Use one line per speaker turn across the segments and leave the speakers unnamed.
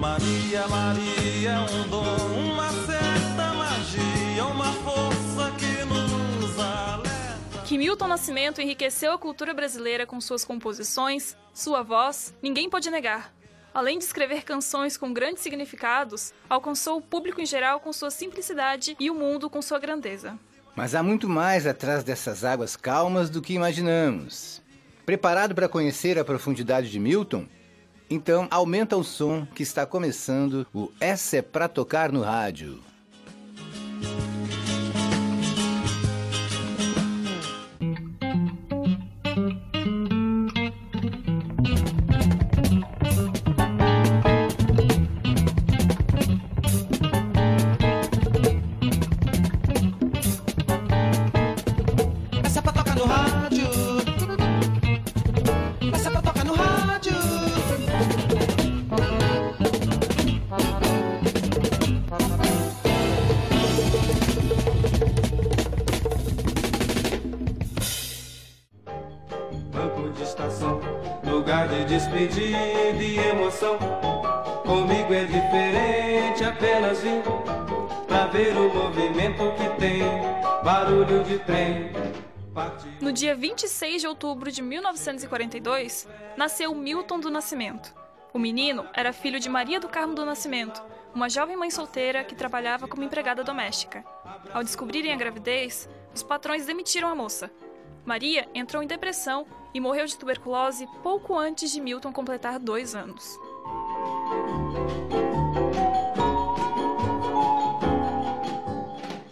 Maria, Maria, um dom, uma certa magia, uma força que nos alerta.
Que Milton Nascimento enriqueceu a cultura brasileira com suas composições, sua voz, ninguém pode negar. Além de escrever canções com grandes significados, alcançou o público em geral com sua simplicidade e o mundo com sua grandeza.
Mas há muito mais atrás dessas águas calmas do que imaginamos. Preparado para conhecer a profundidade de Milton? Então, aumenta o som que está começando o Essa é pra tocar no rádio.
Despedida e emoção. Comigo é diferente, apenas vim pra ver o movimento que tem barulho de trem.
No dia 26 de outubro de 1942, nasceu Milton do Nascimento. O menino era filho de Maria do Carmo do Nascimento, uma jovem mãe solteira que trabalhava como empregada doméstica. Ao descobrirem a gravidez, os patrões demitiram a moça. Maria entrou em depressão e morreu de tuberculose pouco antes de Milton completar dois anos.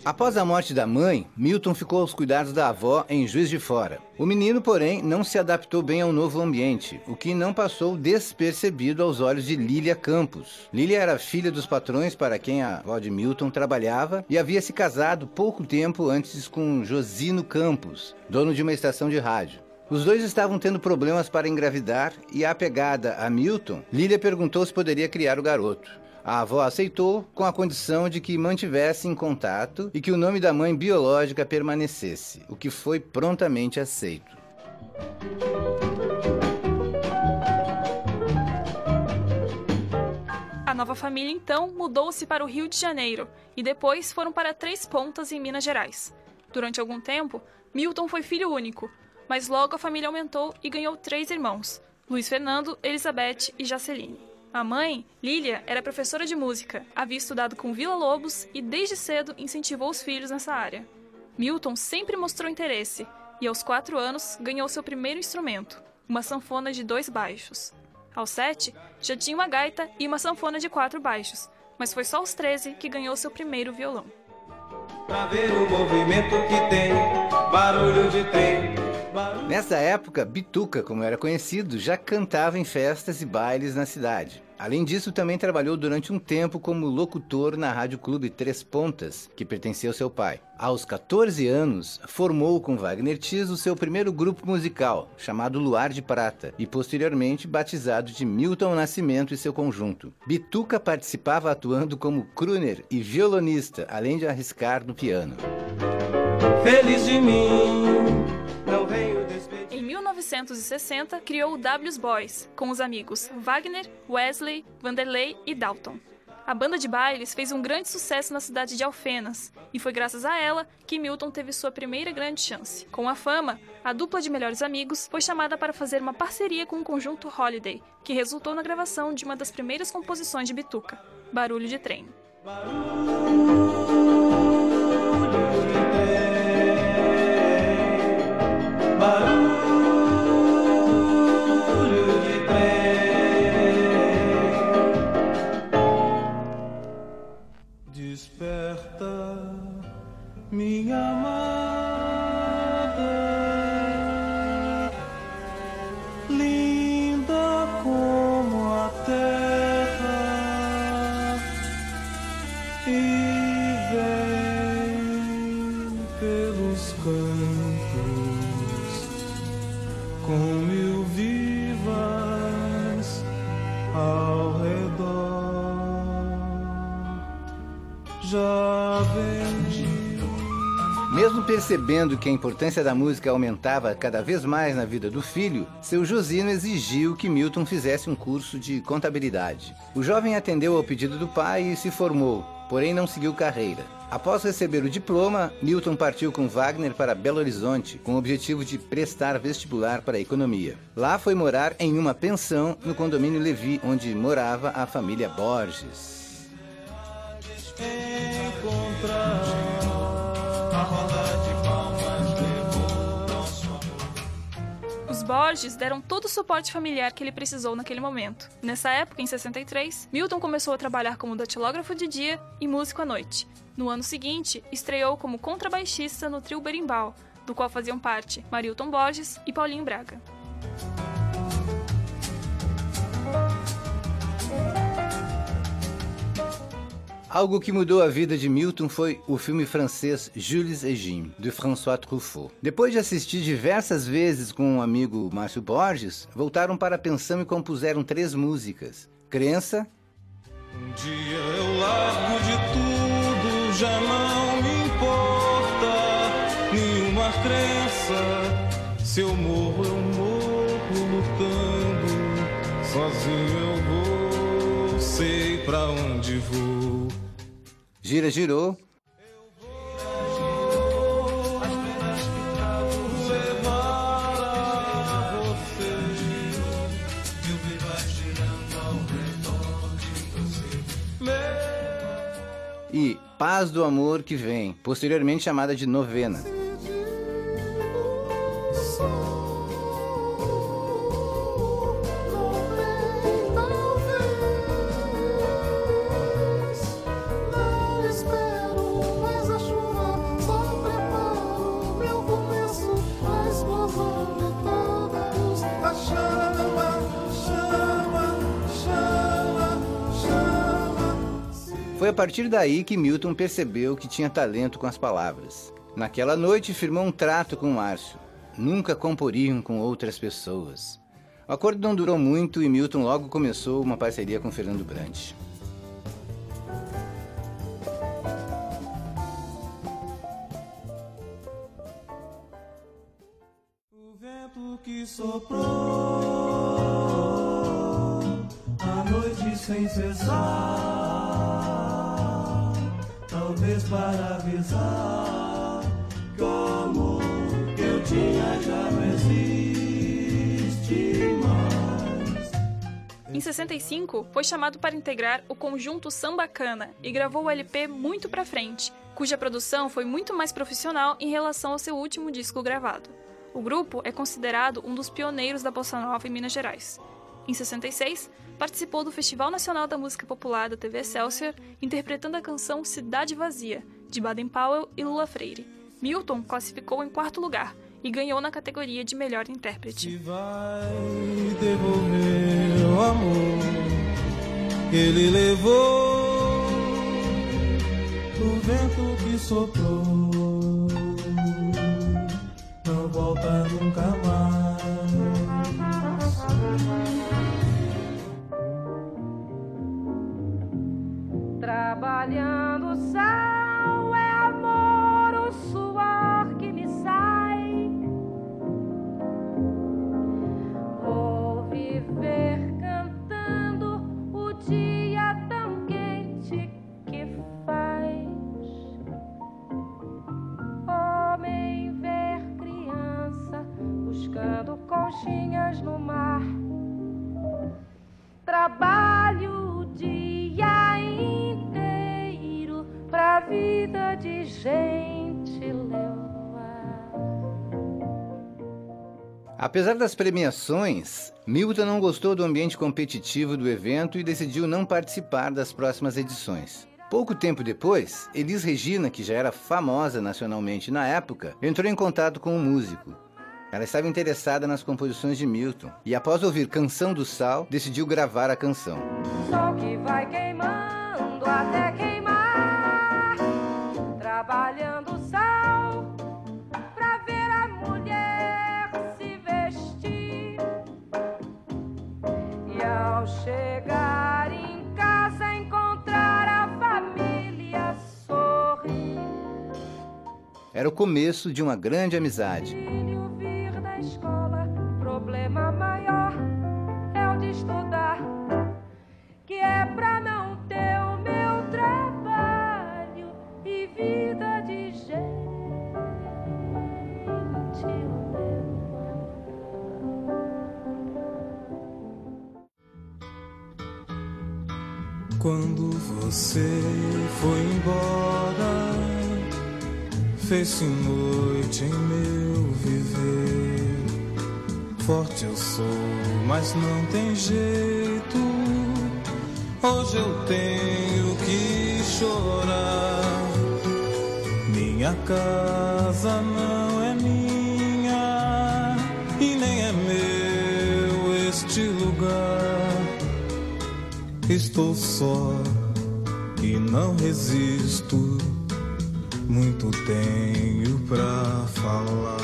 Após a morte da mãe, Milton ficou aos cuidados da avó em Juiz de Fora. O menino, porém, não se adaptou bem ao novo ambiente, o que não passou despercebido aos olhos de Lília Campos. Lília era filha dos patrões para quem a avó de Milton trabalhava e havia se casado pouco tempo antes com Josino Campos, dono de uma estação de rádio. Os dois estavam tendo problemas para engravidar e, apegada a Milton, Lília perguntou se poderia criar o garoto. A avó aceitou com a condição de que mantivesse em contato e que o nome da mãe biológica permanecesse, o que foi prontamente aceito.
A nova família então mudou-se para o Rio de Janeiro e depois foram para Três Pontas, em Minas Gerais. Durante algum tempo, Milton foi filho único, mas logo a família aumentou e ganhou três irmãos: Luiz Fernando, Elizabeth e Jaceline. A mãe, Lilia, era professora de música, havia estudado com Vila Lobos e desde cedo incentivou os filhos nessa área. Milton sempre mostrou interesse e aos quatro anos ganhou seu primeiro instrumento, uma sanfona de dois baixos. Aos sete, já tinha uma gaita e uma sanfona de quatro baixos, mas foi só aos treze que ganhou seu primeiro violão.
Pra ver o movimento que tem, barulho de trem,
Nessa época, Bituca, como era conhecido, já cantava em festas e bailes na cidade. Além disso, também trabalhou durante um tempo como locutor na Rádio Clube Três Pontas, que pertencia ao seu pai. Aos 14 anos, formou com Wagner Tiso o seu primeiro grupo musical, chamado Luar de Prata, e posteriormente batizado de Milton Nascimento e seu conjunto. Bituca participava atuando como crooner e violonista, além de arriscar no piano.
Feliz de mim
1960, criou o W's Boys, com os amigos Wagner, Wesley, Vanderlei e Dalton. A banda de bailes fez um grande sucesso na cidade de Alfenas, e foi graças a ela que Milton teve sua primeira grande chance. Com a fama, a dupla de melhores amigos foi chamada para fazer uma parceria com o conjunto Holiday, que resultou na gravação de uma das primeiras composições de Bituca, Barulho de Trem. Barulho
percebendo que a importância da música aumentava cada vez mais na vida do filho, seu Josino exigiu que Milton fizesse um curso de contabilidade. O jovem atendeu ao pedido do pai e se formou, porém não seguiu carreira. Após receber o diploma, Milton partiu com Wagner para Belo Horizonte, com o objetivo de prestar vestibular para a economia. Lá foi morar em uma pensão no condomínio Levi, onde morava a família Borges.
Borges deram todo o suporte familiar que ele precisou naquele momento. Nessa época, em 63, Milton começou a trabalhar como datilógrafo de dia e músico à noite. No ano seguinte, estreou como contrabaixista no trio Berimbau, do qual faziam parte Marilton Borges e Paulinho Braga.
Algo que mudou a vida de Milton foi o filme francês Jules et Jim, de François Truffaut. Depois de assistir diversas vezes com um amigo Márcio Borges, voltaram para a pensão e compuseram três músicas: Crença.
Um dia eu largo de tudo, já não me importa nenhuma crença. Se eu morro, eu morro lutando, sozinho eu vou, sei pra onde vou.
Gira Girou. E Paz do Amor que Vem, posteriormente chamada de Novena. Partir daí que Milton percebeu que tinha talento com as palavras. Naquela noite firmou um trato com Márcio. Nunca comporiam com outras pessoas. O acordo não durou muito e Milton logo começou uma parceria com Fernando Brandt.
O vento que soprou a noite sem cessar talvez para avisar que o amor que eu tinha já não existe mais.
Em 65, foi chamado para integrar o conjunto Sambacana e gravou o LP Muito Pra Frente, cuja produção foi muito mais profissional em relação ao seu último disco gravado. O grupo é considerado um dos pioneiros da bossa nova em Minas Gerais. Em 66, participou do Festival Nacional da Música Popular da TV Excelsior, interpretando a canção Cidade Vazia, de Baden Powell e Lula Freire. Milton classificou em quarto lugar e ganhou na categoria de melhor intérprete.
Se vai devolver o amor que ele levou, o vento que soprou, não volta nunca mais.
Trabalhando o sal é amor, o suor que me sai. Vou viver cantando o dia tão quente que faz. Homem ver criança buscando conchinhas no mar.
Apesar das premiações, Milton não gostou do ambiente competitivo do evento e decidiu não participar das próximas edições. Pouco tempo depois, Elis Regina, que já era famosa nacionalmente na época, entrou em contato com o músico. Ela estava interessada nas composições de Milton e, após ouvir Canção do Sal, decidiu gravar a canção. Era o começo de uma grande amizade.
filho vir da escola, problema maior é o de estudar, que é pra não ter o meu trabalho e vida de gente
Quando você foi embora, fez-se noite em meu viver. Forte eu sou, mas não tem jeito. Hoje eu tenho que chorar. Minha casa não é minha e nem é meu este lugar. Estou só e não resisto. Muito tenho pra falar.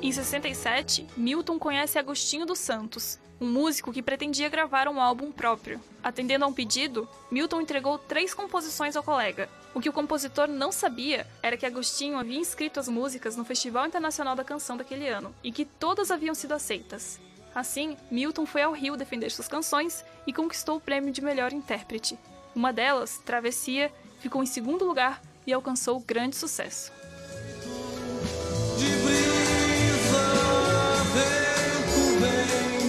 Em 67, Milton conhece Agostinho dos Santos, um músico que pretendia gravar um álbum próprio. Atendendo a um pedido, Milton entregou três composições ao colega. O que o compositor não sabia era que Agostinho havia inscrito as músicas no Festival Internacional da Canção daquele ano e que todas haviam sido aceitas. Assim, Milton foi ao Rio defender suas canções e conquistou o prêmio de melhor intérprete. Uma delas, Travessia, ficou em segundo lugar e alcançou grande sucesso.
De brisa,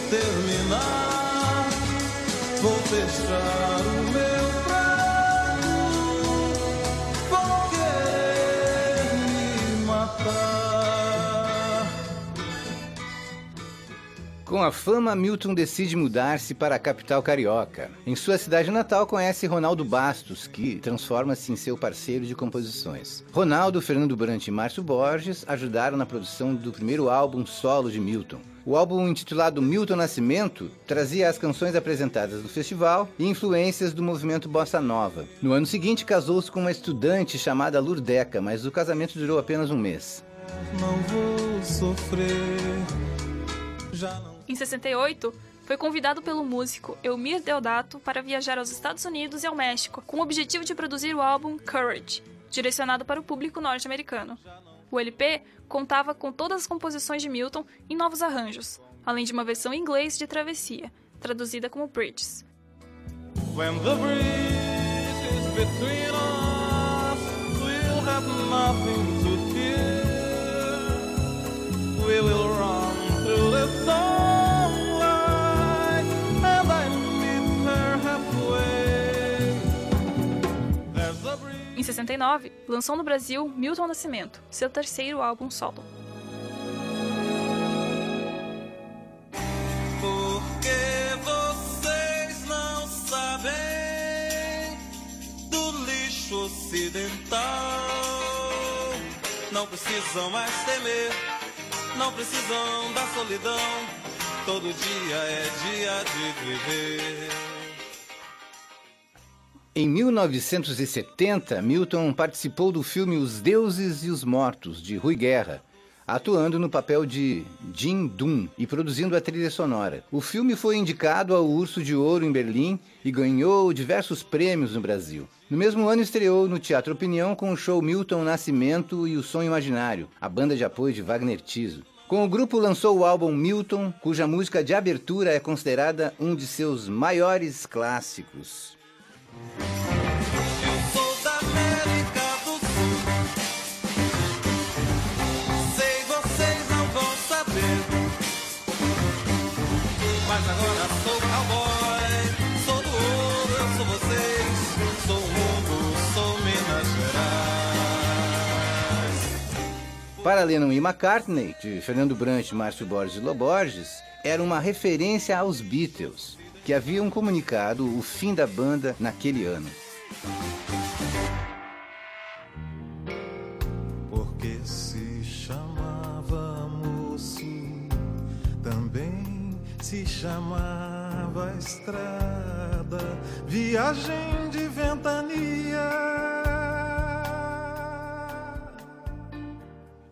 terminar. Vou fechar
Com a fama, Milton decide mudar-se para a capital carioca. Em sua cidade natal, conhece Ronaldo Bastos, que transforma-se em seu parceiro de composições. Ronaldo, Fernando Brant e Márcio Borges ajudaram na produção do primeiro álbum solo de Milton. O álbum intitulado Milton Nascimento trazia as canções apresentadas no festival e influências do movimento bossa nova. No ano seguinte, casou-se com uma estudante chamada Lurdeca, mas o casamento durou apenas um mês.
Não vou sofrer. Já não.
Em 68, foi convidado pelo músico Elmir Deodato para viajar aos Estados Unidos e ao México, com o objetivo de produzir o álbum Courage, direcionado para o público norte-americano. O LP contava com todas as composições de Milton em novos arranjos, além de uma versão em inglês de Travessia, traduzida como Bridges.
We will run through the sunlight,
Em 69, lançou no Brasil Milton Nascimento, seu terceiro álbum solo.
Porque vocês não sabem do lixo ocidental. Não precisam mais temer, não precisam da solidão. Todo dia é dia de viver.
Em 1970, Milton participou do filme Os Deuses e os Mortos, de Rui Guerra, atuando no papel de Jim Dun e produzindo a trilha sonora. O filme foi indicado ao Urso de Ouro em Berlim e ganhou diversos prêmios no Brasil. No mesmo ano estreou no Teatro Opinião com o show Milton Nascimento e o Som Imaginário, a banda de apoio de Wagner Tiso. Com o grupo lançou o álbum Milton, cuja música de abertura é considerada um de seus maiores clássicos. Para Lennon e McCartney, de Fernando Brant, Márcio Borges e Loborges, era uma referência aos Beatles, que haviam comunicado o fim da banda naquele ano.
Porque se chamava moço, também se chamava estrada, viagem de ventania.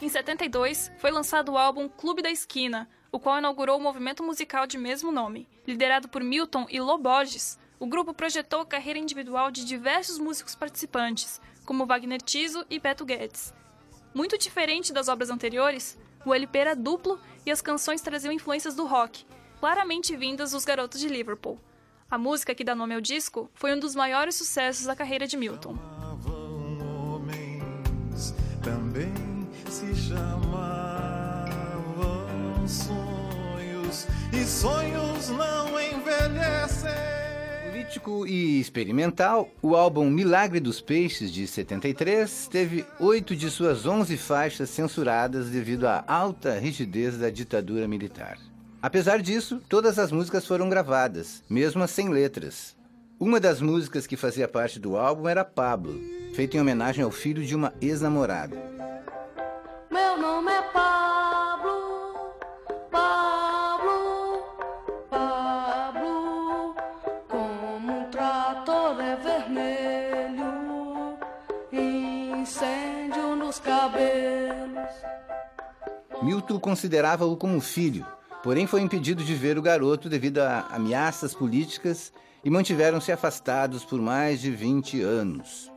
Em 72, foi lançado o álbum Clube da Esquina, o qual inaugurou o movimento musical de mesmo nome. Liderado por Milton e Lô Borges, o grupo projetou a carreira individual de diversos músicos participantes, como Wagner Tiso e Beto Guedes. Muito diferente das obras anteriores, o LP era duplo e as canções traziam influências do rock, claramente vindas dos garotos de Liverpool. A música que dá nome ao disco foi um dos maiores sucessos da carreira de Milton.
Também se sonhos e sonhos não envelhecem.
Político e experimental, o álbum Milagre dos Peixes, de 73, teve oito de suas onze faixas censuradas devido à alta rigidez da ditadura militar. Apesar disso, todas as músicas foram gravadas, mesmo as sem letras. Uma das músicas que fazia parte do álbum era Pablo, feita em homenagem ao filho de uma ex-namorada. Milton considerava-o como filho, porém foi impedido de ver o garoto devido a ameaças políticas e mantiveram-se afastados por mais de 20 anos.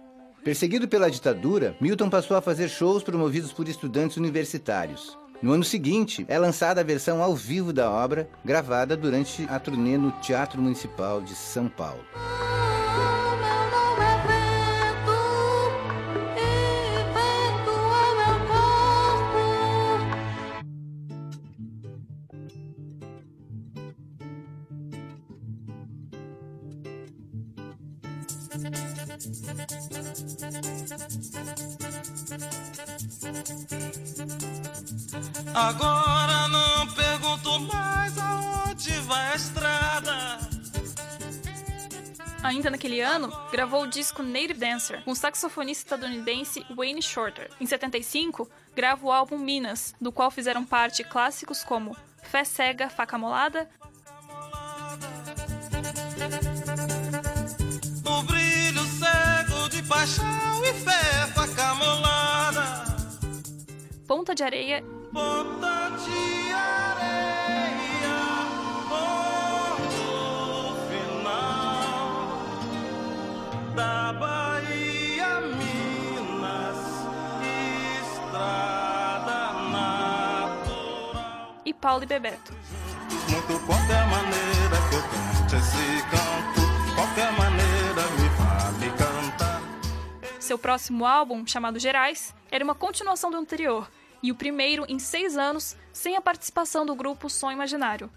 Perseguido pela ditadura, Milton passou a fazer shows promovidos por estudantes universitários. No ano seguinte, é lançada a versão ao vivo da obra, gravada durante a turnê no Teatro Municipal de São Paulo.
Agora não pergunto mais aonde vai a estrada.
Ainda naquele ano, gravou o disco Native Dancer, com o saxofonista estadunidense Wayne Shorter. Em 75, grava o álbum Minas, do qual fizeram parte clássicos como Fé Cega, Faca Molada,
O brilho cego de paixão e fé, faca molada.
Ponta de Areia
Ponta de areia, ponto final da Bahia, Minas, estrada natural.
e Paulo e Bebeto.
Muito qualquer maneira que eu cante esse canto, qualquer maneira me fale cantar.
Seu próximo álbum, chamado Gerais, era uma continuação do anterior, e o primeiro em seis anos sem a participação do grupo Som Imaginário.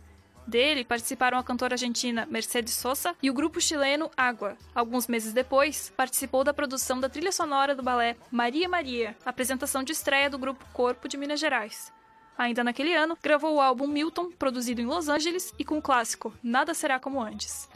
Dele participaram a cantora argentina Mercedes Sosa e o grupo chileno Água. Alguns meses depois, participou da produção da trilha sonora do balé Maria Maria, apresentação de estreia do grupo Corpo de Minas Gerais. Ainda naquele ano, gravou o álbum Milton, produzido em Los Angeles, e com o clássico Nada Será Como Antes.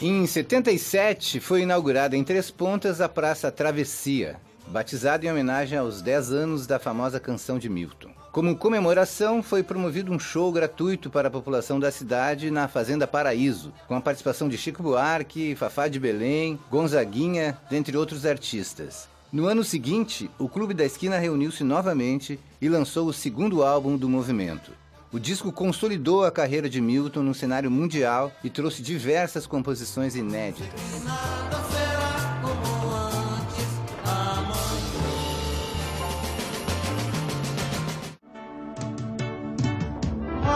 Em 77, foi inaugurada em Três Pontas a Praça Travessia, batizada em homenagem aos 10 anos da famosa canção de Milton. Como comemoração, foi promovido um show gratuito para a população da cidade na Fazenda Paraíso, com a participação de Chico Buarque, Fafá de Belém, Gonzaguinha, dentre outros artistas. No ano seguinte, o Clube da Esquina reuniu-se novamente e lançou o segundo álbum do movimento. O disco consolidou a carreira de Milton no cenário mundial e trouxe diversas composições inéditas.
Nada será como antes amanhã.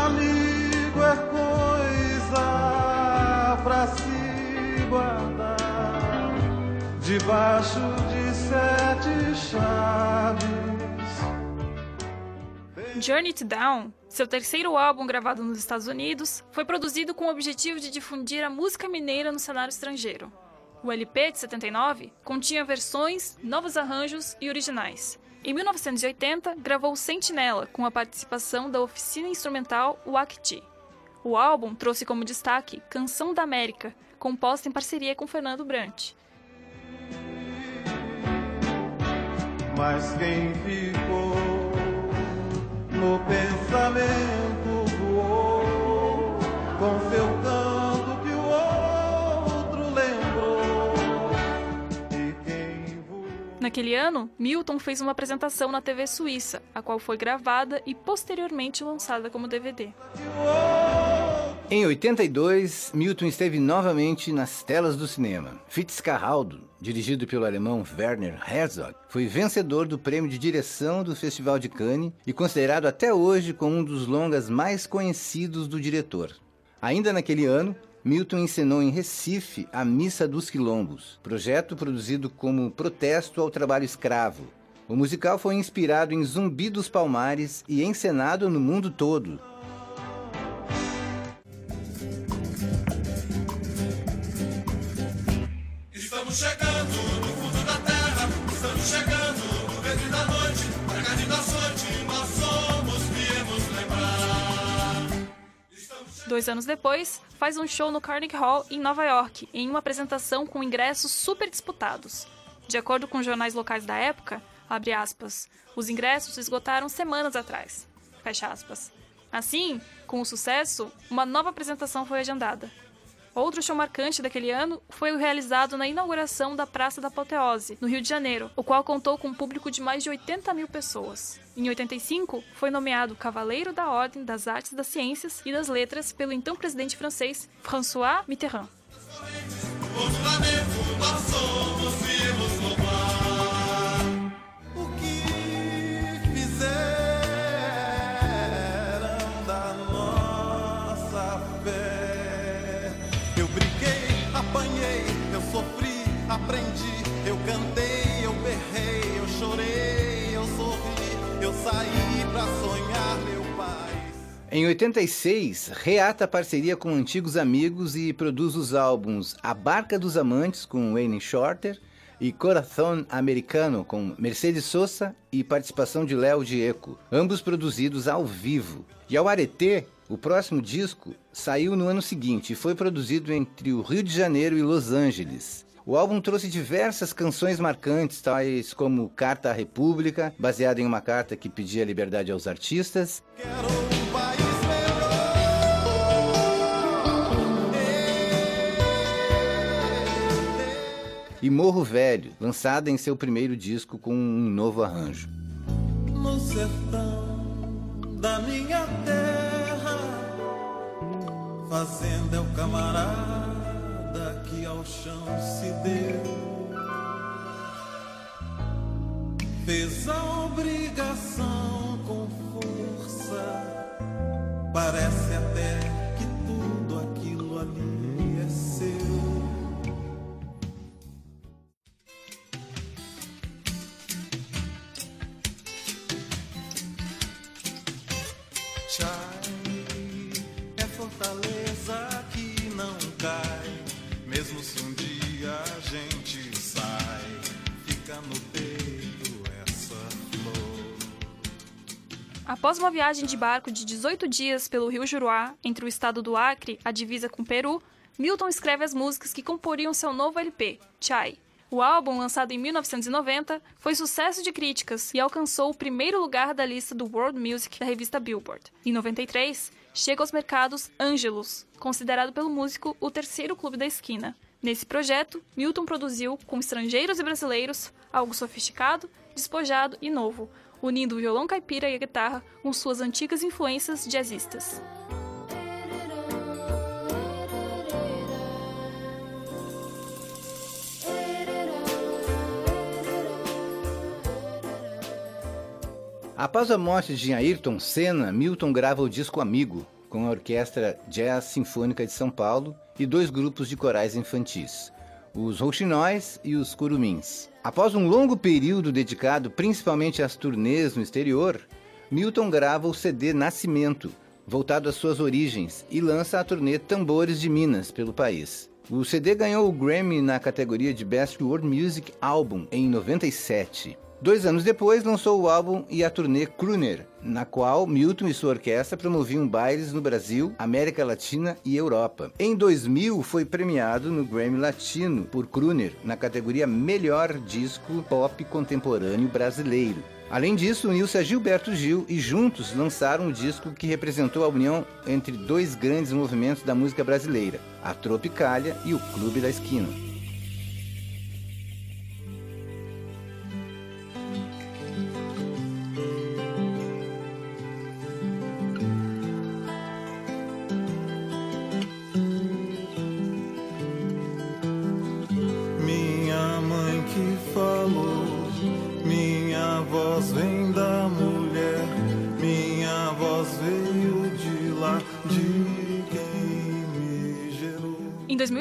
Amigo é coisa pra se guardar debaixo de sete chaves.
Journey to Down, seu terceiro álbum gravado nos Estados Unidos, foi produzido com o objetivo de difundir a música mineira no cenário estrangeiro. O LP de 79 continha versões, novos arranjos e originais. Em 1980, gravou Sentinela com a participação da oficina instrumental Wakti. O álbum trouxe como destaque Canção da América, composta em parceria com Fernando Brant.
Mas quem ficou no pensamento voou com seu canto que o outro lembrou.
Naquele ano, Milton fez uma apresentação na TV suíça, a qual foi gravada e posteriormente lançada como DVD.
Em 82, Milton esteve novamente nas telas do cinema. Fitzcarraldo, dirigido pelo alemão Werner Herzog, foi vencedor do prêmio de direção do Festival de Cannes e considerado até hoje como um dos longas mais conhecidos do diretor. Ainda naquele ano, Milton encenou em Recife a Missa dos Quilombos, projeto produzido como protesto ao trabalho escravo. O musical foi inspirado em Zumbi dos Palmares e encenado no mundo todo.
Estamos chegando no fundo da terra, estamos chegando no verde da noite, pra carne da sorte, nós somos, viemos lembrar.
Dois anos depois, faz um show no Carnegie Hall, em Nova York, em uma apresentação com ingressos super disputados. De acordo com jornais locais da época, abre aspas, os ingressos esgotaram semanas atrás. Fecha aspas. Assim, com o sucesso, uma nova apresentação foi agendada. Outro show marcante daquele ano foi o realizado na inauguração da Praça da Apoteose, no Rio de Janeiro, o qual contou com um público de mais de 80 mil pessoas. Em 85, foi nomeado Cavaleiro da Ordem das Artes das Ciências e das Letras pelo então presidente francês François Mitterrand.
Em 86, reata a parceria com antigos amigos e produz os álbuns A Barca dos Amantes, com Wayne Shorter, e Coração Americano, com Mercedes Sosa e participação de Léo Dieco, ambos produzidos ao vivo. E ao Areté, o próximo disco saiu no ano seguinte e foi produzido entre o Rio de Janeiro e Los Angeles. O álbum trouxe diversas canções marcantes, tais como Carta à República, baseada em uma carta que pedia liberdade aos artistas,
Quero
e Morro Velho, lançada em seu primeiro disco com um novo arranjo.
no sertão da minha terra. Fazenda é o camarada que ao chão se deu. Fez a obrigação com força. Parece até
Após uma viagem de barco de 18 dias pelo rio Juruá, entre o estado do Acre, a divisa com o Peru, Milton escreve as músicas que comporiam seu novo LP, Chai. O álbum, lançado em 1990, foi sucesso de críticas e alcançou o primeiro lugar da lista do World Music da revista Billboard. Em 93, chega aos mercados Angelus, considerado pelo músico o terceiro clube da esquina. Nesse projeto, Milton produziu, com estrangeiros e brasileiros, algo sofisticado, despojado e novo, unindo o violão caipira e a guitarra com suas antigas influências jazzistas.
Após a morte de Ayrton Senna, Milton grava o disco Amigo, com a Orquestra Jazz Sinfônica de São Paulo e dois grupos de corais infantis, os Rouxinóis e os Curumins. Após um longo período dedicado principalmente às turnês no exterior, Milton grava o CD Nascimento, voltado às suas origens, e lança a turnê Tambores de Minas pelo país. O CD ganhou o Grammy na categoria de Best World Music Album em 97. Dois anos depois, lançou o álbum e a turnê Crooner, na qual Milton e sua orquestra promoviam bailes no Brasil, América Latina e Europa. Em 2000, foi premiado no Grammy Latino por Crooner, na categoria Melhor Disco Pop Contemporâneo Brasileiro. Além disso, uniu-se a Gilberto Gil e juntos lançaram um disco que representou a união entre dois grandes movimentos da música brasileira, a Tropicália e o Clube da Esquina.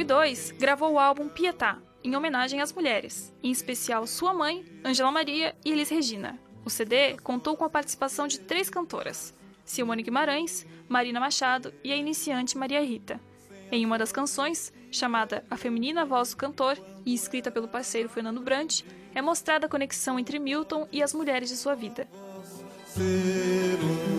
2002, gravou o álbum Pietà, em homenagem às mulheres, em especial sua mãe, Angela Maria e Elis Regina. O CD contou com a participação de três cantoras, Simone Guimarães, Marina Machado e a iniciante Maria Rita. Em uma das canções, chamada A Feminina Voz do Cantor e escrita pelo parceiro Fernando Brant, é mostrada a conexão entre Milton e as mulheres de sua vida.
Ser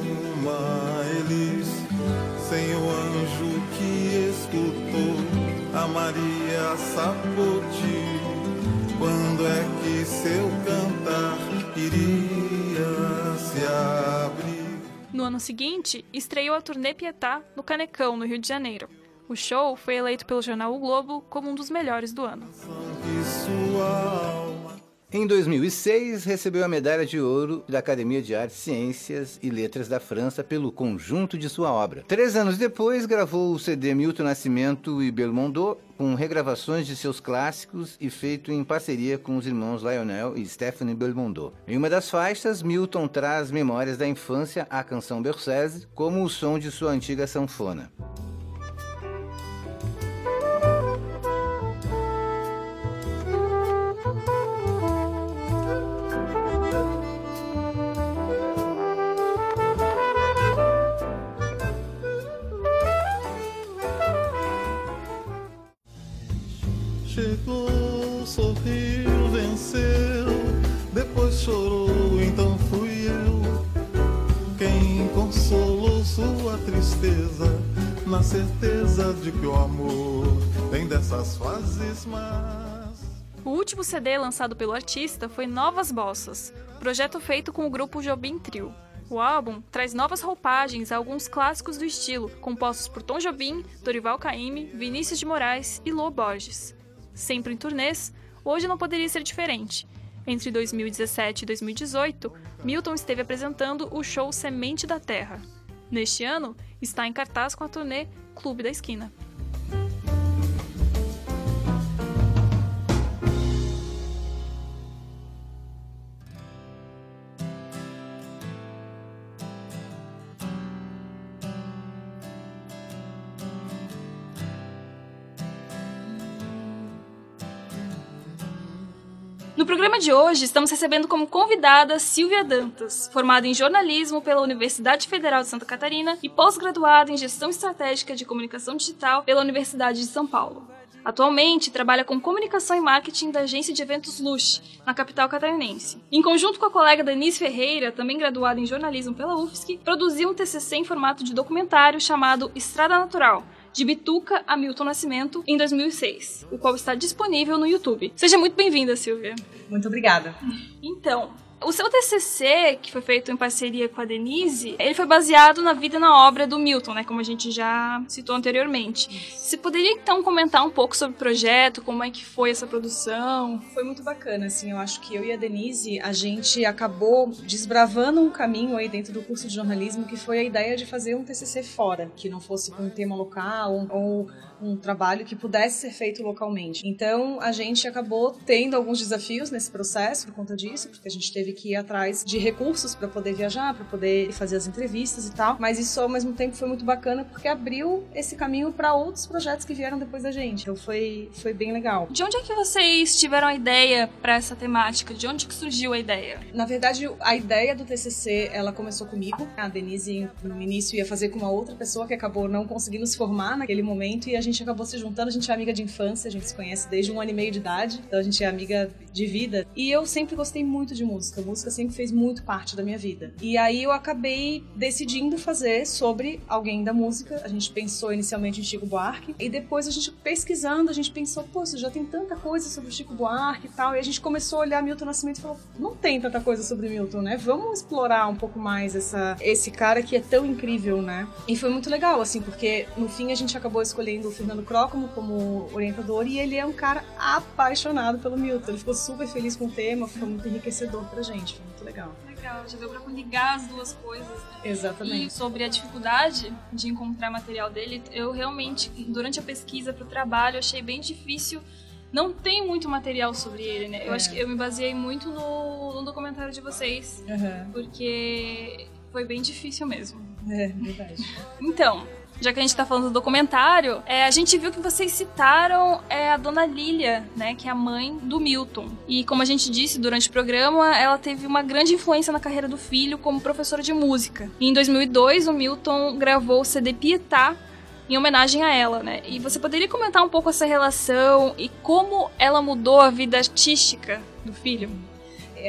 Maria Sapoti. Quando é que seu cantar iria se abrir?
No ano seguinte, estreou a turnê Pietá no Canecão, no Rio de Janeiro. O show foi eleito pelo jornal O Globo como um dos melhores do ano.
Em 2006, recebeu a medalha de ouro da Academia de Artes, Ciências e Letras da França pelo conjunto de sua obra. Três anos depois, gravou o CD Milton Nascimento e Belmondo, com regravações de seus clássicos e feito em parceria com os irmãos Lionel e Stephanie Belmondo. Em uma das faixas, Milton traz memórias da infância à canção Berceuse, como o som de sua antiga sanfona.
Chegou, sorriu, venceu, depois chorou, então fui eu quem consolou sua tristeza, na certeza de que o amor dessas fases mas
O último CD lançado pelo artista foi Novas Bossas, projeto feito com o grupo Jobim Trio. O álbum traz novas roupagens a alguns clássicos do estilo, compostos por Tom Jobim, Dorival Caymmi, Vinícius de Moraes e Lô Borges. Sempre em turnês, hoje não poderia ser diferente. Entre 2017 e 2018, Milton esteve apresentando o show Semente da Terra. Neste ano, está em cartaz com a turnê Clube da Esquina. Programa de hoje, estamos recebendo como convidada Silvia Dantas, formada em jornalismo pela Universidade Federal de Santa Catarina e pós-graduada em gestão estratégica de comunicação digital pela Universidade de São Paulo. Atualmente, trabalha com comunicação e marketing da agência de eventos Lush, na capital catarinense. Em conjunto com a colega Denise Ferreira, também graduada em jornalismo pela UFSC, produziu um TCC em formato de documentário chamado Estrada Natural, de Bituca a Milton Nascimento, em 2006, o qual está disponível no YouTube. Seja muito bem-vinda, Silvia.
Muito obrigada.
Então, o seu TCC, que foi feito em parceria com a Denise, ele foi baseado na vida e na obra do Milton, né, como a gente já citou anteriormente. Você poderia então comentar um pouco sobre o projeto, como é que foi essa produção?
Foi muito bacana, assim, eu acho que eu e a Denise, a gente acabou desbravando um caminho aí dentro do curso de jornalismo que foi a ideia de fazer um TCC fora, que não fosse com um tema local ou um trabalho que pudesse ser feito localmente. Então, a gente acabou tendo alguns desafios nesse processo por conta disso, porque a gente teve que ir atrás de recursos para poder viajar, para poder fazer as entrevistas e tal, mas isso ao mesmo tempo foi muito bacana porque abriu esse caminho para outros projetos que vieram depois da gente. Então, foi foi bem legal.
De onde é que vocês tiveram a ideia para essa temática? De onde que surgiu a ideia?
Na verdade, a ideia do TCC, ela começou comigo. A Denise, no início, ia fazer com uma outra pessoa que acabou não conseguindo se formar naquele momento e a gente acabou se juntando. A gente é amiga de infância, a gente se conhece desde um ano e meio de idade, então a gente é amiga de vida. E eu sempre gostei muito de música. Música sempre fez muito parte da minha vida. E aí eu acabei decidindo fazer sobre alguém da música. A gente pensou inicialmente em Chico Buarque e depois a gente pesquisando, a gente pensou, pô, já tem tanta coisa sobre Chico Buarque e tal. E a gente começou a olhar Milton Nascimento e falou, não tem tanta coisa sobre Milton, né? Vamos explorar um pouco mais essa, esse cara que é tão incrível, né? E foi muito legal, assim, porque no fim a gente acabou escolhendo o Fernando Crócomo como orientador e ele é um cara apaixonado pelo Milton. Ele ficou super feliz com o tema, foi muito enriquecedor pra gente, foi muito legal.
Legal, já deu pra ligar as duas coisas, né?
Exatamente.
E sobre a dificuldade de encontrar material dele, eu realmente, durante a pesquisa para o trabalho, achei bem difícil. Não tem muito material sobre ele, né? Eu
É.
acho que eu me baseei muito no, no documentário de vocês,
Uhum.
porque Foi bem difícil mesmo.
É, verdade.
Então, já que a gente tá falando do documentário, é, a gente viu que vocês citaram é, a dona Lilia, né, que é a mãe do Milton. E como a gente disse durante o programa, ela teve uma grande influência na carreira do filho como professora de música. E em 2002, o Milton gravou o CD Pietá em homenagem a ela, né? E você poderia comentar um pouco essa relação e como ela mudou a vida artística do filho?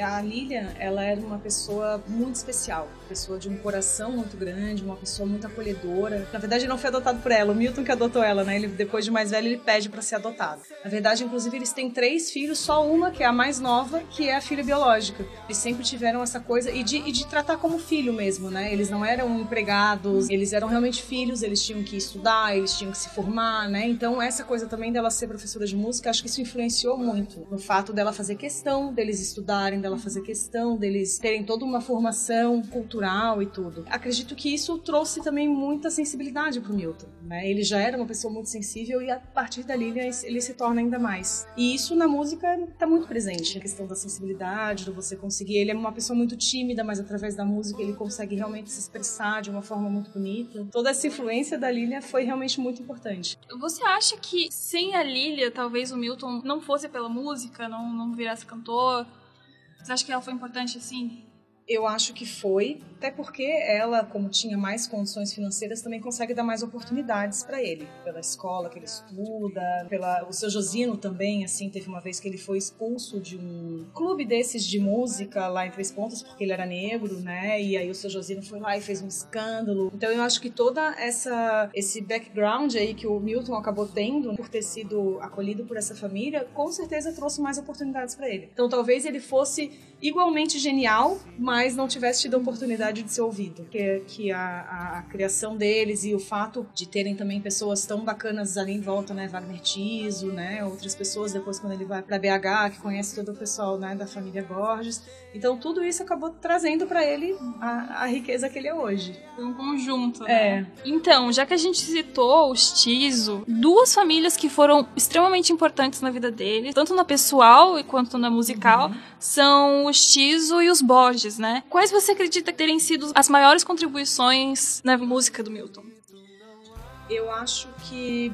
A Lilian, ela era uma pessoa muito especial, pessoa de um coração muito grande, uma pessoa muito acolhedora. Na verdade, ele não foi adotado por ela, o Milton que adotou ela, né? Ele depois de mais velho ele pede para ser adotado. Na verdade, inclusive eles têm três filhos, só uma que é a mais nova, que é a filha biológica. Eles sempre tiveram essa coisa e de, e de tratar como filho mesmo, né? Eles não eram empregados, eles eram realmente filhos, eles tinham que estudar, eles tinham que se formar, né? Então essa coisa também dela ser professora de música, acho que isso influenciou muito no fato dela fazer questão deles estudarem, dela fazer questão deles terem toda uma formação cultural e tudo. Acredito que isso trouxe também muita sensibilidade pro Milton, né? Ele já era uma pessoa muito sensível e a partir dali ele, se torna ainda mais. E isso na música tá muito presente, a questão da sensibilidade, do você conseguir. Ele é uma pessoa muito tímida, mas através da música ele consegue realmente se expressar de uma forma muito bonita. Toda essa influência da Lilia foi realmente muito importante.
Você acha que sem a Lilia, talvez o Milton não fosse pela música, não, não virasse cantor? Você acha que ela foi importante assim?
Eu acho que foi, até porque ela, como tinha mais condições financeiras, também consegue dar mais oportunidades para ele, pela escola que ele estuda, pela o seu Josino também, assim, teve uma vez que ele foi expulso de um clube desses de música lá em Três Pontas porque ele era negro, né? E aí o seu Josino foi lá e fez um escândalo. Então eu acho que toda essa esse background aí que o Milton acabou tendo por ter sido acolhido por essa família, com certeza trouxe mais oportunidades para ele. Então talvez ele fosse igualmente genial, mas não tivesse tido a oportunidade de ser ouvido. Que, que a, a, a, criação deles e o fato de terem também pessoas tão bacanas ali em volta, né? Wagner Tiso, né? Outras pessoas depois quando ele vai para BH, que conhece todo o pessoal, né? Da família Borges. Então tudo isso acabou trazendo para ele a, a, riqueza que ele é hoje.
Foi um conjunto,
né? É.
Então, já que a gente citou os Tiso, duas famílias que foram extremamente importantes na vida dele, tanto na pessoal quanto na musical, uhum. são os Tiso e os Borges, né? Quais você acredita terem sido as maiores contribuições na música do Milton?
Eu acho que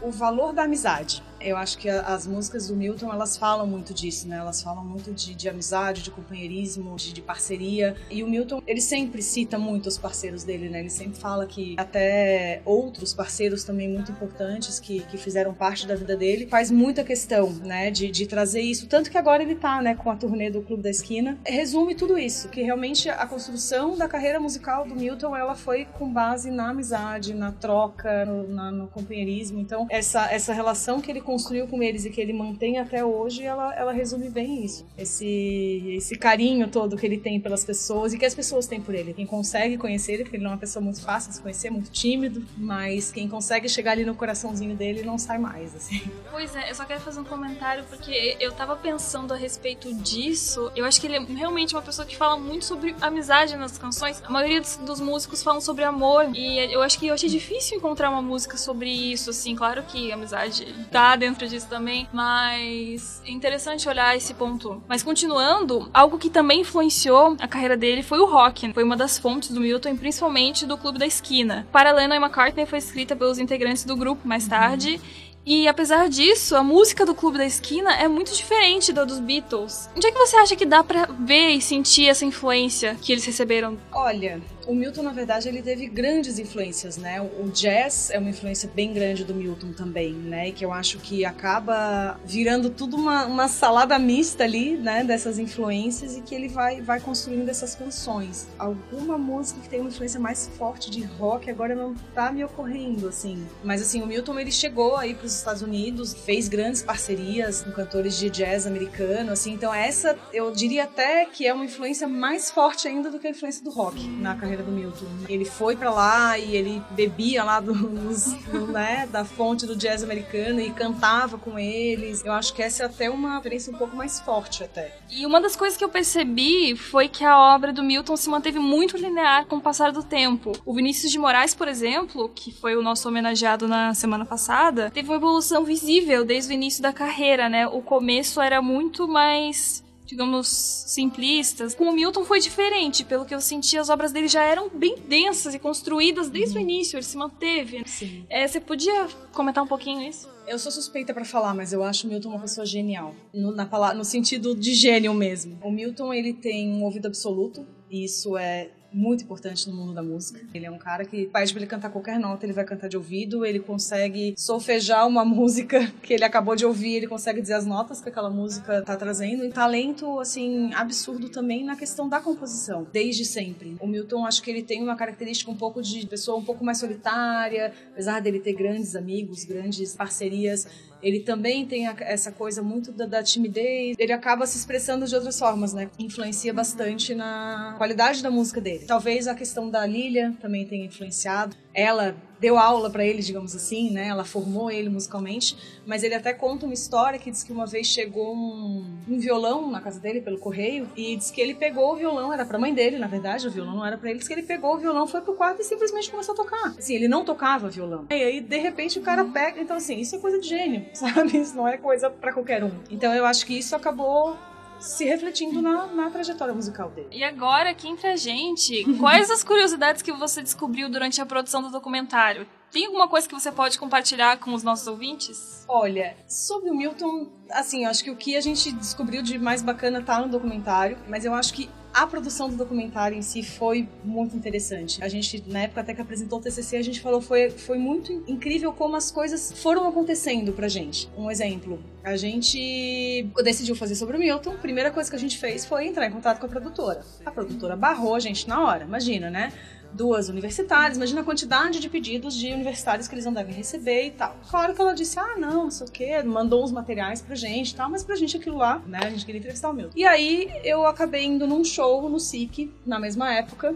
o valor da amizade eu acho que as músicas do Milton, elas falam muito disso, né? Elas falam muito de, de amizade, de companheirismo, de, de, parceria. E o Milton, ele sempre cita muito os parceiros dele, né? Ele sempre fala que até outros parceiros também muito importantes que, que fizeram parte da vida dele, faz muita questão, né? De, de trazer isso. Tanto que agora ele tá, né? Com a turnê do Clube da Esquina. Resume tudo isso, que realmente a construção da carreira musical do Milton, ela foi com base na amizade, na troca, no, na, no companheirismo. Então, essa, essa relação que ele construiu com eles e que ele mantém até hoje, ela, ela resume bem isso. Esse, esse carinho todo que ele tem pelas pessoas e que as pessoas têm por ele. Quem consegue conhecer ele, porque ele não é uma pessoa muito fácil de se conhecer, muito tímido, mas quem consegue chegar ali no coraçãozinho dele não sai mais, assim.
Pois é, eu só quero fazer um comentário porque eu tava pensando a respeito disso. Eu acho que ele é realmente uma pessoa que fala muito sobre amizade nas canções. A maioria dos, dos músicos falam sobre amor e eu acho que eu achei difícil encontrar uma música sobre isso, assim. Claro que amizade tá dentro disso também, mas é interessante olhar esse ponto. Mas continuando, algo que também influenciou a carreira dele foi o rock. Foi uma das fontes do Milton, principalmente do Clube da Esquina. Para Lennon e McCartney foi escrita pelos integrantes do grupo mais tarde. Uhum. E apesar disso, a música do Clube da Esquina é muito diferente da dos Beatles. Onde é que você acha que dá para ver e sentir essa influência que eles receberam?
Olha, o Milton, na verdade, ele teve grandes influências, né? O jazz é uma influência bem grande do Milton também, né? E que eu acho que acaba virando tudo uma, uma salada mista ali, né? Dessas influências e que ele vai, vai construindo essas canções. Alguma música que tem uma influência mais forte de rock agora não tá me ocorrendo, assim. Mas, assim, o Milton, ele chegou aí pros Estados Unidos, fez grandes parcerias com cantores de jazz americano, assim. Então, essa, eu diria até que é uma influência mais forte ainda do que a influência do rock na carreira carreira do Milton. Ele foi para lá e ele bebia lá dos, do, né, da fonte do jazz americano e cantava com eles. Eu acho que essa é até uma referência um pouco mais forte até.
E uma das coisas que eu percebi foi que a obra do Milton se manteve muito linear com o passar do tempo. O Vinícius de Moraes, por exemplo, que foi o nosso homenageado na semana passada, teve uma evolução visível desde o início da carreira, né? O começo era muito mais digamos, simplistas. Com o Milton foi diferente, pelo que eu senti, as obras dele já eram bem densas e construídas desde o início, ele se manteve.
Sim.
É, você podia comentar um pouquinho isso?
Eu sou suspeita pra falar, mas eu acho o Milton uma pessoa genial. No, na no sentido de gênio mesmo. O Milton, ele tem um ouvido absoluto, e isso é muito importante no mundo da música. Ele é um cara que pede pra ele cantar qualquer nota, ele vai cantar de ouvido, ele consegue solfejar uma música que ele acabou de ouvir, ele consegue dizer as notas que aquela música tá trazendo. E talento, assim, absurdo também na questão da composição, desde sempre. O Milton, acho que ele tem uma característica um pouco de pessoa um pouco mais solitária, apesar dele ter grandes amigos, grandes parcerias ele também tem essa coisa muito da, da timidez. Ele acaba se expressando de outras formas, né? Influencia bastante na qualidade da música dele. Talvez a questão da Lilia também tenha influenciado. Ela deu aula pra ele, digamos assim, né? Ela formou ele musicalmente, mas ele até conta uma história que diz que uma vez chegou um, um violão na casa dele pelo correio e diz que ele pegou o violão, era pra mãe dele, na verdade, o violão não era pra ele, diz que ele pegou o violão, foi pro quarto e simplesmente começou a tocar. Assim, ele não tocava violão. E aí, de repente, o cara pega, então assim, isso é coisa de gênio, sabe? Isso não é coisa pra qualquer um. Então eu acho que isso acabou se refletindo na, na trajetória musical dele.
E agora, aqui entre a gente, quais as curiosidades que você descobriu durante a produção do documentário? Tem alguma coisa que você pode compartilhar com os nossos ouvintes?
Olha, sobre o Milton, assim, eu acho que o que a gente descobriu de mais bacana tá no documentário, mas eu acho que a produção do documentário em si foi muito interessante. A gente, na época até que apresentou o TCC, a gente falou foi foi muito incrível como as coisas foram acontecendo pra gente. Um exemplo, a gente decidiu fazer sobre o Milton, a primeira coisa que a gente fez foi entrar em contato com a produtora. A produtora barrou a gente na hora, imagina, né? Duas universitárias, imagina a quantidade de pedidos de universitários que eles não devem receber e tal. Claro que ela disse, ah, não, não sei o quê, mandou uns materiais pra gente e tal, mas pra gente aquilo lá, né, a gente queria entrevistar o Milton. E aí eu acabei indo num show no SIC, na mesma época,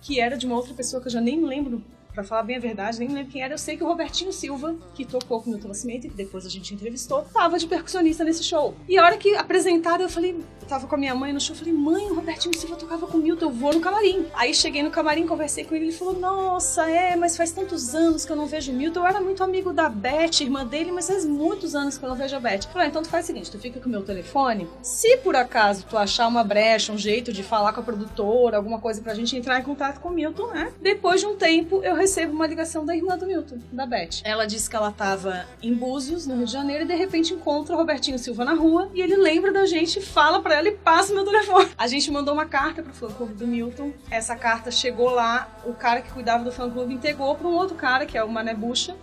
que era de uma outra pessoa que eu já nem lembro, pra falar bem a verdade, nem lembro quem era. Eu sei que o Robertinho Silva, que tocou com o Milton Nascimento, que depois a gente entrevistou, tava de percussionista nesse show. E a hora que apresentaram, eu falei, eu tava com a minha mãe no show, eu falei, mãe, o Robertinho Silva tocava com o Milton, eu vou no camarim. Aí cheguei no camarim, conversei com ele, ele falou, nossa, é, mas faz tantos anos que eu não vejo o Milton. Eu era muito amigo da Beth, irmã dele, mas faz muitos anos que eu não vejo a Beth. Falei, ah, então tu faz o seguinte, tu fica com o meu telefone, se por acaso tu achar uma brecha, um jeito de falar com a produtora, alguma coisa pra gente entrar em contato com o Milton, né? Depois de um tempo, eu recebo uma ligação da irmã do Milton, da Beth. Ela disse que ela tava em Búzios, no Rio de Janeiro, e de repente encontra o Robertinho Silva na rua, e ele lembra da gente, fala pra ela e passa o meu telefone. A gente mandou uma carta pro fã-clube do Milton, essa carta chegou lá, o cara que cuidava do fã-clube entregou pra um outro cara, que é o Mané Bucha,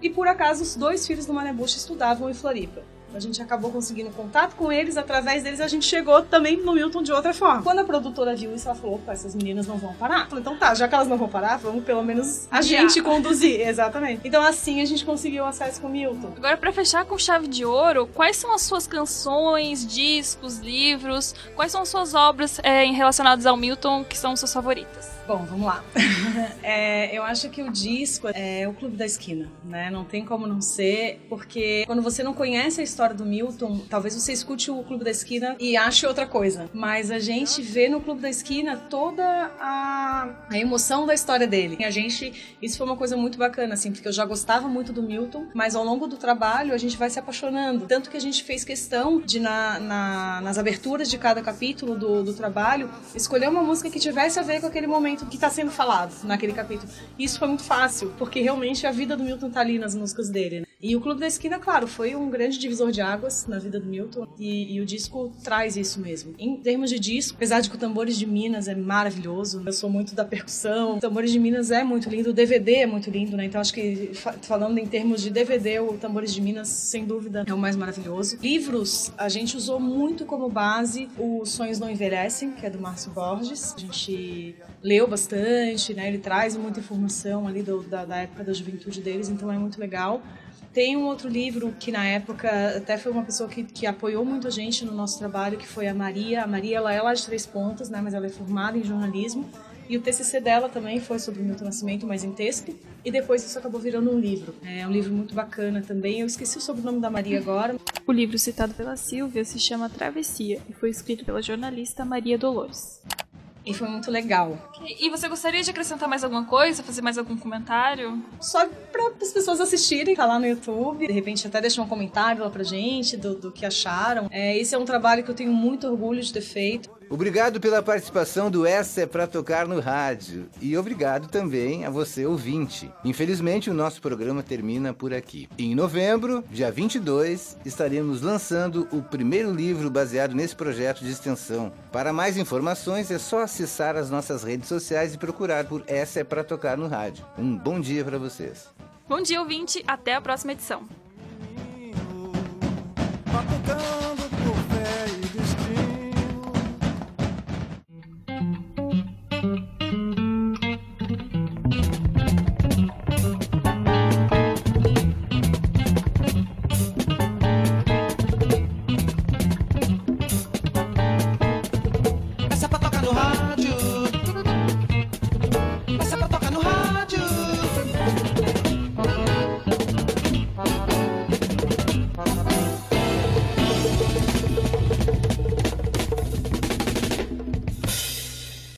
e por acaso os dois filhos do Mané Bucha estudavam em Floripa. A gente acabou conseguindo contato com eles, através deles a gente chegou também no Milton de outra forma. Quando a produtora viu isso, ela falou: opa, essas meninas não vão parar. Falei, então tá, já que elas não vão parar, vamos pelo menos a gente conduzir. Exatamente. Então assim a gente conseguiu acesso com o Milton.
Agora, pra fechar com chave de ouro, quais são as suas canções, discos, livros? Quais são as suas obras é, relacionadas ao Milton que são suas favoritas?
Bom, vamos lá. É, eu acho que o disco é o Clube da Esquina, né? Não tem como não ser, porque quando você não conhece a história do Milton, talvez você escute o Clube da Esquina e ache outra coisa. Mas a gente vê no Clube da Esquina toda a, a emoção da história dele. A gente, isso foi uma coisa muito bacana, assim, porque eu já gostava muito do Milton, mas ao longo do trabalho a gente vai se apaixonando. Tanto que a gente fez questão de, na, na- nas aberturas de cada capítulo do, do trabalho, escolher uma música que tivesse a ver com aquele momento que está sendo falado naquele capítulo. Isso foi muito fácil, porque realmente a vida do Milton tá ali nas músicas dele. Né? E o Clube da Esquina, claro, foi um grande divisor de águas na vida do Milton, e, e o disco traz isso mesmo. Em termos de disco, apesar de que o Tambores de Minas é maravilhoso, eu sou muito da percussão, o Tambores de Minas é muito lindo, o DVD é muito lindo, né? Então acho que fa- falando em termos de DVD, o Tambores de Minas, sem dúvida, é o mais maravilhoso. Livros, a gente usou muito como base o Sonhos Não Envelhecem, que é do Márcio Borges. A gente leu bastante, né? Ele traz muita informação ali do- da, da época da juventude deles, então é muito legal. Tem um outro livro que na época até foi uma pessoa que, que apoiou muito a gente no nosso trabalho, que foi a Maria. A Maria ela é lá de Três Pontas, né? Mas ela é formada em jornalismo. E o TCC dela também foi sobre o Milton Nascimento, mas em texto. E depois isso acabou virando um livro. É um livro muito bacana também. Eu esqueci o sobrenome da Maria agora.
O livro citado pela Silvia se chama Travessia e foi escrito pela jornalista Maria Dolores.
E foi muito legal.
E você gostaria de acrescentar mais alguma coisa? Fazer mais algum comentário?
Só para as pessoas assistirem, tá lá no YouTube. De repente até deixar um comentário lá pra gente do, do que acharam. É, esse é um trabalho que eu tenho muito orgulho de ter feito.
Obrigado pela participação do Essa é pra tocar no rádio. E obrigado também a você, ouvinte. Infelizmente, o nosso programa termina por aqui. Em novembro, dia 22, estaremos lançando o primeiro livro baseado nesse projeto de extensão. Para mais informações, é só acessar as nossas redes sociais e procurar por Essa é pra tocar no rádio. Um bom dia para vocês.
Bom dia, ouvinte. Até a próxima edição.